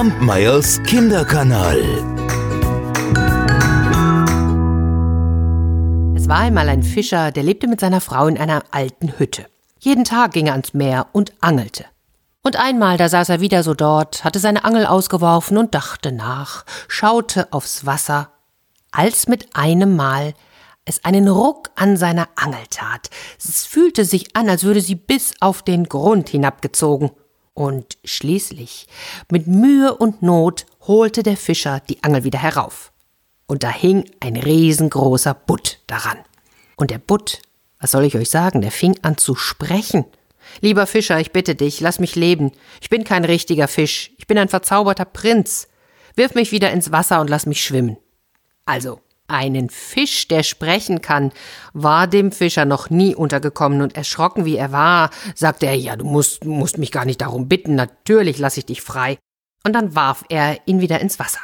Kampmeyers Kinderkanal. Es war einmal ein Fischer, der lebte mit seiner Frau in einer alten Hütte. Jeden Tag ging er ans Meer und angelte. Und einmal, da saß er wieder so dort, hatte seine Angel ausgeworfen und dachte nach, schaute aufs Wasser, als mit einem Mal es einen Ruck an seiner Angel tat. Es fühlte sich an, als würde sie bis auf den Grund hinabgezogen. Und schließlich, mit Mühe und Not, holte der Fischer die Angel wieder herauf. Und da hing ein riesengroßer Butt daran. Und der Butt, was soll ich euch sagen, der fing an zu sprechen. Lieber Fischer, ich bitte dich, lass mich leben. Ich bin kein richtiger Fisch. Ich bin ein verzauberter Prinz. Wirf mich wieder ins Wasser und lass mich schwimmen. Also, einen Fisch, der sprechen kann, war dem Fischer noch nie untergekommen und erschrocken wie er war, sagte er, ja, du musst, musst mich gar nicht darum bitten, natürlich lass ich dich frei. Und dann warf er ihn wieder ins Wasser.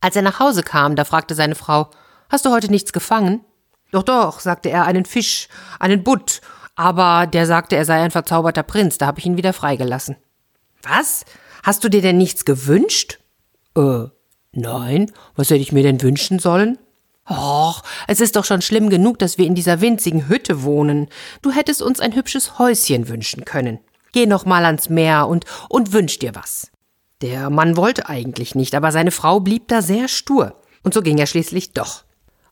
Als er nach Hause kam, da fragte seine Frau, hast du heute nichts gefangen? Doch, doch, sagte er, einen Fisch, einen Butt, aber der sagte, er sei ein verzauberter Prinz, da habe ich ihn wieder freigelassen. Was? Hast du dir denn nichts gewünscht? Äh, nein, was hätte ich mir denn wünschen sollen? Och, es ist doch schon schlimm genug, dass wir in dieser winzigen Hütte wohnen. Du hättest uns ein hübsches Häuschen wünschen können. Geh noch mal ans Meer und, und wünsch dir was. Der Mann wollte eigentlich nicht, aber seine Frau blieb da sehr stur. Und so ging er schließlich doch.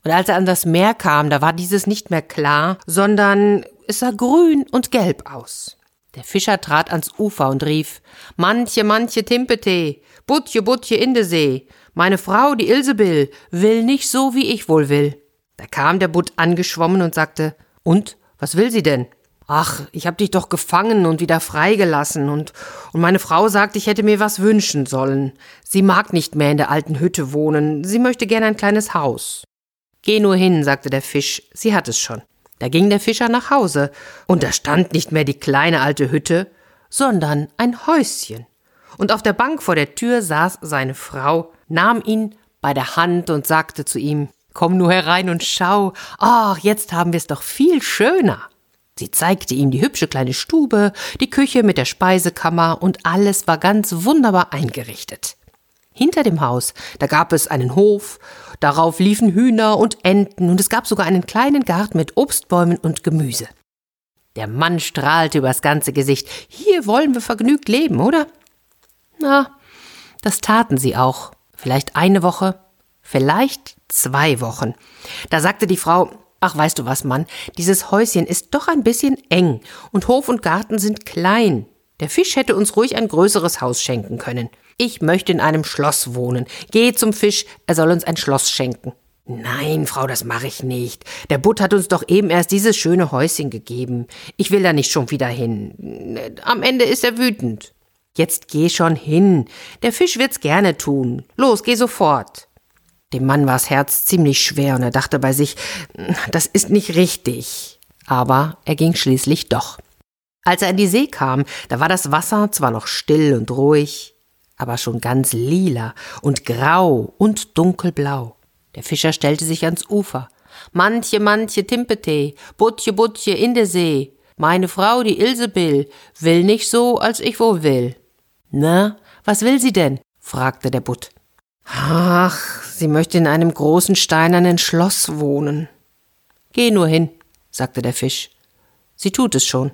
Und als er an das Meer kam, da war dieses nicht mehr klar, sondern es sah grün und gelb aus. Der Fischer trat ans Ufer und rief, Manche, manche Timpete, Butje, Butje in de See, meine Frau, die Ilsebill, will nicht so, wie ich wohl will. Da kam der Butt angeschwommen und sagte, und, was will sie denn? Ach, ich hab dich doch gefangen und wieder freigelassen und, und meine Frau sagt, ich hätte mir was wünschen sollen. Sie mag nicht mehr in der alten Hütte wohnen, sie möchte gern ein kleines Haus. Geh nur hin, sagte der Fisch, sie hat es schon. Da ging der Fischer nach Hause, und da stand nicht mehr die kleine alte Hütte, sondern ein Häuschen und auf der Bank vor der Tür saß seine Frau, nahm ihn bei der Hand und sagte zu ihm Komm nur herein und schau, ach, jetzt haben wir's doch viel schöner. Sie zeigte ihm die hübsche kleine Stube, die Küche mit der Speisekammer und alles war ganz wunderbar eingerichtet. Hinter dem Haus, da gab es einen Hof, darauf liefen Hühner und Enten und es gab sogar einen kleinen Garten mit Obstbäumen und Gemüse. Der Mann strahlte übers ganze Gesicht. Hier wollen wir vergnügt leben, oder? Na, das taten sie auch. Vielleicht eine Woche, vielleicht zwei Wochen. Da sagte die Frau, Ach, weißt du was, Mann, dieses Häuschen ist doch ein bisschen eng und Hof und Garten sind klein. Der Fisch hätte uns ruhig ein größeres Haus schenken können. Ich möchte in einem Schloss wohnen. Geh zum Fisch, er soll uns ein Schloss schenken. Nein, Frau, das mache ich nicht. Der Butt hat uns doch eben erst dieses schöne Häuschen gegeben. Ich will da nicht schon wieder hin. Am Ende ist er wütend. Jetzt geh schon hin. Der Fisch wird's gerne tun. Los, geh sofort. Dem Mann war's Herz ziemlich schwer und er dachte bei sich, das ist nicht richtig. Aber er ging schließlich doch. Als er in die See kam, da war das Wasser zwar noch still und ruhig, aber schon ganz lila und grau und dunkelblau. Der Fischer stellte sich ans Ufer. Manche, manche Timpete, Butje, Butje in der See. Meine Frau, die Ilsebill, will nicht so, als ich wohl will. Na, was will sie denn? fragte der Butt. Ach, sie möchte in einem großen steinernen Schloss wohnen. Geh nur hin, sagte der Fisch. Sie tut es schon.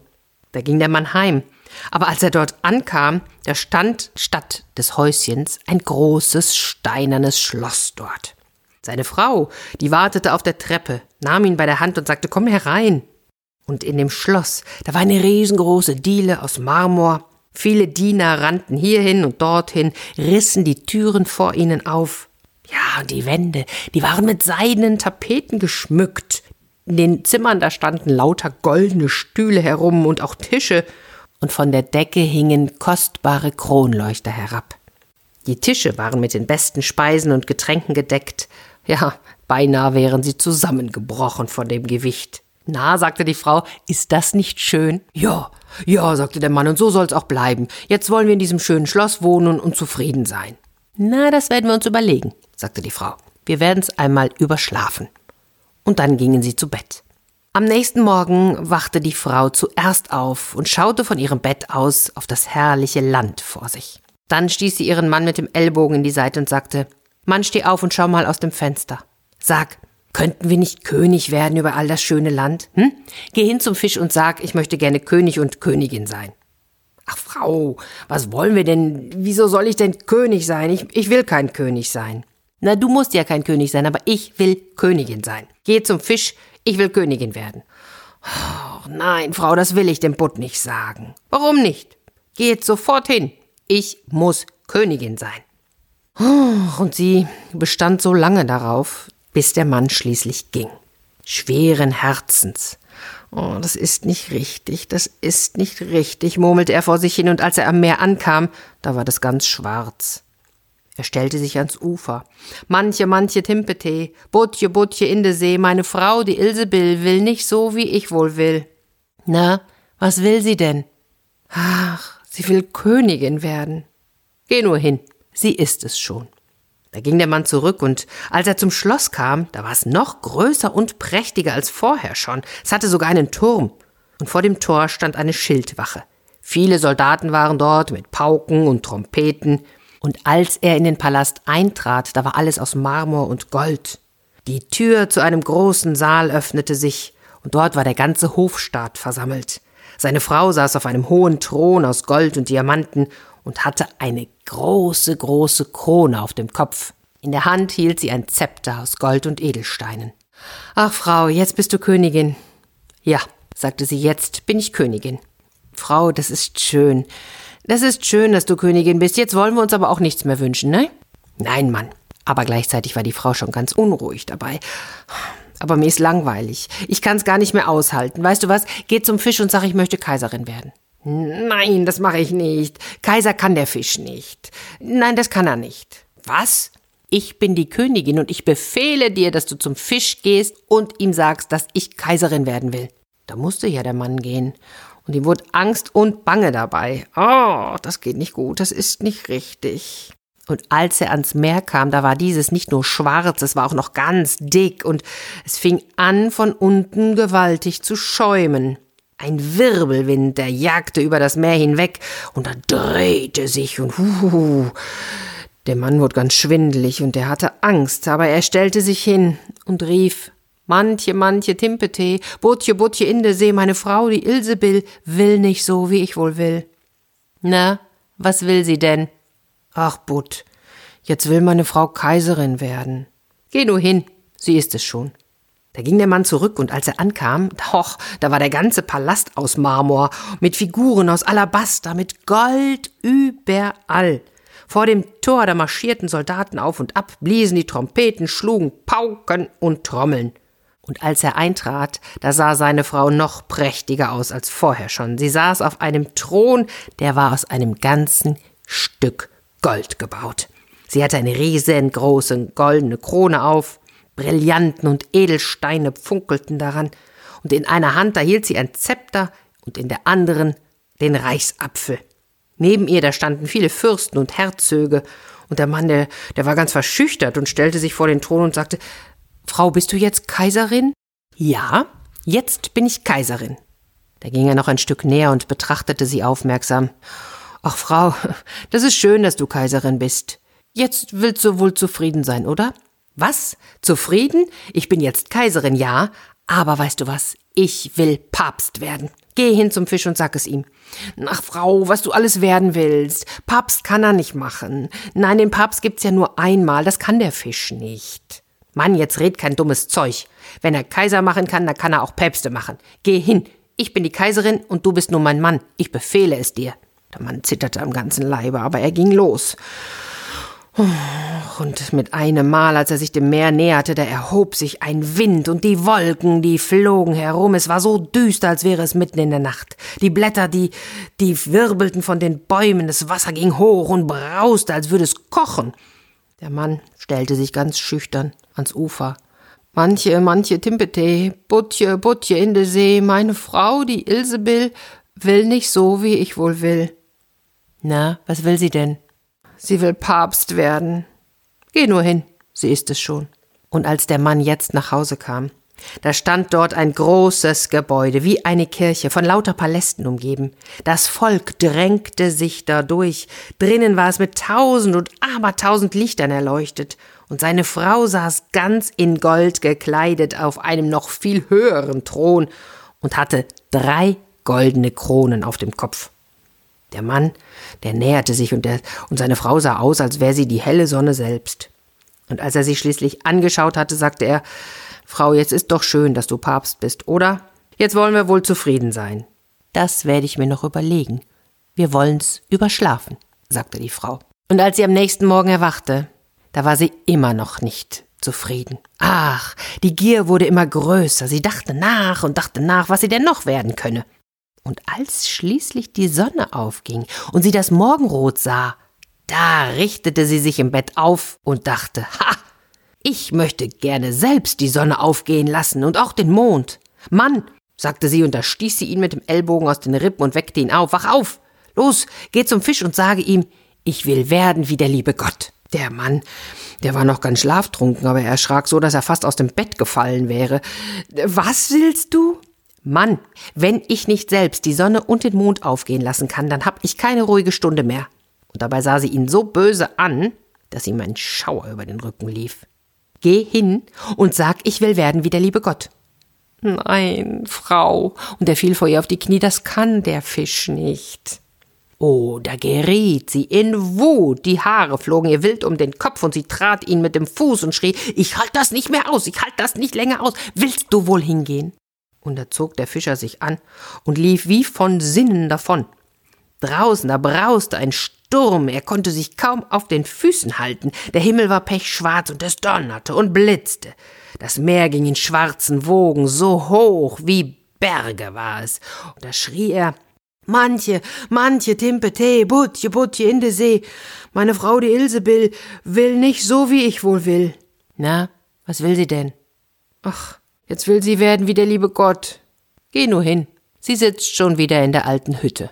Da ging der Mann heim. Aber als er dort ankam, da stand statt des Häuschens ein großes steinernes Schloss dort. Seine Frau, die wartete auf der Treppe, nahm ihn bei der Hand und sagte, komm herein. Und in dem Schloss, da war eine riesengroße Diele aus Marmor, Viele Diener rannten hierhin und dorthin, rissen die Türen vor ihnen auf. Ja, und die Wände, die waren mit seidenen Tapeten geschmückt. In den Zimmern, da standen lauter goldene Stühle herum und auch Tische, und von der Decke hingen kostbare Kronleuchter herab. Die Tische waren mit den besten Speisen und Getränken gedeckt. Ja, beinahe wären sie zusammengebrochen von dem Gewicht. Na, sagte die Frau, ist das nicht schön? Ja, ja, sagte der Mann, und so soll's auch bleiben. Jetzt wollen wir in diesem schönen Schloss wohnen und zufrieden sein. Na, das werden wir uns überlegen, sagte die Frau. Wir werden's einmal überschlafen. Und dann gingen sie zu Bett. Am nächsten Morgen wachte die Frau zuerst auf und schaute von ihrem Bett aus auf das herrliche Land vor sich. Dann stieß sie ihren Mann mit dem Ellbogen in die Seite und sagte, Mann, steh auf und schau mal aus dem Fenster. Sag, könnten wir nicht König werden über all das schöne Land? Hm? Geh hin zum Fisch und sag, ich möchte gerne König und Königin sein. Ach, Frau, was wollen wir denn? Wieso soll ich denn König sein? Ich, ich will kein König sein. Na, du musst ja kein König sein, aber ich will Königin sein. Geh zum Fisch, ich will Königin werden. Oh, nein, Frau, das will ich dem Butt nicht sagen. Warum nicht? Geh jetzt sofort hin. Ich muss Königin sein. Und sie bestand so lange darauf, bis der Mann schließlich ging. Schweren Herzens. Oh, das ist nicht richtig, das ist nicht richtig, murmelte er vor sich hin, und als er am Meer ankam, da war das ganz schwarz. Er stellte sich ans Ufer. Manche, manche Timpetee, Butje, Butje in de See, meine Frau, die Ilsebill, will nicht so, wie ich wohl will. Na, was will sie denn? Ach, sie will Königin werden. Geh nur hin, sie ist es schon. Da ging der Mann zurück, und als er zum Schloss kam, da war es noch größer und prächtiger als vorher schon. Es hatte sogar einen Turm, und vor dem Tor stand eine Schildwache. Viele Soldaten waren dort mit Pauken und Trompeten, und als er in den Palast eintrat, da war alles aus Marmor und Gold. Die Tür zu einem großen Saal öffnete sich, und dort war der ganze Hofstaat versammelt. Seine Frau saß auf einem hohen Thron aus Gold und Diamanten und hatte eine große, große Krone auf dem Kopf. In der Hand hielt sie ein Zepter aus Gold und Edelsteinen. Ach, Frau, jetzt bist du Königin. Ja, sagte sie, jetzt bin ich Königin. Frau, das ist schön. Das ist schön, dass du Königin bist. Jetzt wollen wir uns aber auch nichts mehr wünschen, ne? Nein, Mann. Aber gleichzeitig war die Frau schon ganz unruhig dabei. Aber mir ist langweilig. Ich kann's gar nicht mehr aushalten. Weißt du was? Geh zum Fisch und sag, ich möchte Kaiserin werden. Nein, das mache ich nicht. Kaiser kann der Fisch nicht. Nein, das kann er nicht. Was? Ich bin die Königin und ich befehle dir, dass du zum Fisch gehst und ihm sagst, dass ich Kaiserin werden will. Da musste ja der Mann gehen und ihm wurde Angst und Bange dabei. Oh, das geht nicht gut, das ist nicht richtig. Und als er ans Meer kam, da war dieses nicht nur schwarz, es war auch noch ganz dick und es fing an, von unten gewaltig zu schäumen. Ein Wirbelwind, der jagte über das Meer hinweg und er drehte sich und huhuhu. Der Mann wurde ganz schwindelig und er hatte Angst, aber er stellte sich hin und rief Manche, manche Timpete, Butje, Butje in der See, meine Frau, die Ilsebill, will nicht so, wie ich wohl will. Na, was will sie denn? Ach, Butt, jetzt will meine Frau Kaiserin werden. Geh nur hin, sie ist es schon. Da ging der Mann zurück, und als er ankam, doch, da war der ganze Palast aus Marmor, mit Figuren aus Alabaster, mit Gold überall. Vor dem Tor, da marschierten Soldaten auf und ab, bliesen die Trompeten, schlugen Pauken und Trommeln. Und als er eintrat, da sah seine Frau noch prächtiger aus als vorher schon. Sie saß auf einem Thron, der war aus einem ganzen Stück Gold gebaut. Sie hatte eine riesengroße goldene Krone auf, Brillanten und Edelsteine funkelten daran, und in einer Hand da hielt sie ein Zepter und in der anderen den Reichsapfel. Neben ihr da standen viele Fürsten und Herzöge, und der Mann, der, der war ganz verschüchtert und stellte sich vor den Thron und sagte, Frau, bist du jetzt Kaiserin? Ja, jetzt bin ich Kaiserin. Da ging er noch ein Stück näher und betrachtete sie aufmerksam. Ach, Frau, das ist schön, dass du Kaiserin bist. Jetzt willst du wohl zufrieden sein, oder? Was? Zufrieden? Ich bin jetzt Kaiserin, ja, aber weißt du was? Ich will Papst werden. Geh hin zum Fisch und sag es ihm. Ach, Frau, was du alles werden willst. Papst kann er nicht machen. Nein, den Papst gibt's ja nur einmal, das kann der Fisch nicht. Mann, jetzt red kein dummes Zeug. Wenn er Kaiser machen kann, dann kann er auch Päpste machen. Geh hin. Ich bin die Kaiserin und du bist nur mein Mann. Ich befehle es dir. Der Mann zitterte am ganzen Leibe, aber er ging los. Und mit einem Mal, als er sich dem Meer näherte, da erhob sich ein Wind und die Wolken, die flogen herum. Es war so düster, als wäre es mitten in der Nacht. Die Blätter, die, die wirbelten von den Bäumen, das Wasser ging hoch und brauste, als würde es kochen. Der Mann stellte sich ganz schüchtern ans Ufer. Manche, manche Timpete, Butje, Butje in de See, meine Frau, die Ilsebill, will nicht so, wie ich wohl will. Na, was will sie denn? Sie will Papst werden. Geh nur hin, sie ist es schon. Und als der Mann jetzt nach Hause kam, Da stand dort ein großes Gebäude, wie eine Kirche, von lauter Palästen umgeben. Das Volk drängte sich dadurch. Drinnen war es mit tausend und abertausend Lichtern erleuchtet. Und seine Frau saß ganz in Gold gekleidet auf einem noch viel höheren Thron und hatte drei goldene Kronen auf dem Kopf. Der Mann, der näherte sich und, der, und seine Frau sah aus, als wäre sie die helle Sonne selbst. Und als er sie schließlich angeschaut hatte, sagte er, Frau, jetzt ist doch schön, dass du Papst bist, oder? Jetzt wollen wir wohl zufrieden sein. Das werde ich mir noch überlegen. Wir wollen's überschlafen, sagte die Frau. Und als sie am nächsten Morgen erwachte, da war sie immer noch nicht zufrieden. Ach, die Gier wurde immer größer. Sie dachte nach und dachte nach, was sie denn noch werden könne. Und als schließlich die Sonne aufging und sie das Morgenrot sah, da richtete sie sich im Bett auf und dachte, ha, ich möchte gerne selbst die Sonne aufgehen lassen und auch den Mond. Mann, sagte sie und da stieß sie ihn mit dem Ellbogen aus den Rippen und weckte ihn auf. Wach auf! Los, geh zum Fisch und sage ihm, ich will werden wie der liebe Gott. Der Mann, der war noch ganz schlaftrunken, aber er erschrak so, dass er fast aus dem Bett gefallen wäre. Was willst du? Mann, wenn ich nicht selbst die Sonne und den Mond aufgehen lassen kann, dann hab ich keine ruhige Stunde mehr. Und dabei sah sie ihn so böse an, dass ihm ein Schauer über den Rücken lief. Geh hin und sag, ich will werden wie der liebe Gott. Nein, Frau. Und er fiel vor ihr auf die Knie, das kann der Fisch nicht. Oh, da geriet sie in Wut, die Haare flogen ihr wild um den Kopf und sie trat ihn mit dem Fuß und schrie, ich halt das nicht mehr aus, ich halt das nicht länger aus, willst du wohl hingehen? Und da zog der Fischer sich an und lief wie von Sinnen davon. Draußen, da brauste ein Sturm, er konnte sich kaum auf den Füßen halten, der Himmel war pechschwarz und es donnerte und blitzte. Das Meer ging in schwarzen Wogen, so hoch wie Berge war es. Und da schrie er, Manche, manche Timpe Tee, Butje, Butje in de See. Meine Frau, die Ilsebill, will nicht so, wie ich wohl will. Na, was will sie denn? Ach, jetzt will sie werden wie der liebe Gott. Geh nur hin. Sie sitzt schon wieder in der alten Hütte.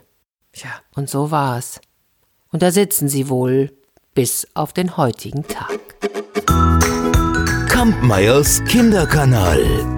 Tja, und so war's. Und da sitzen sie wohl bis auf den heutigen Tag. Kampmeyers Kinderkanal.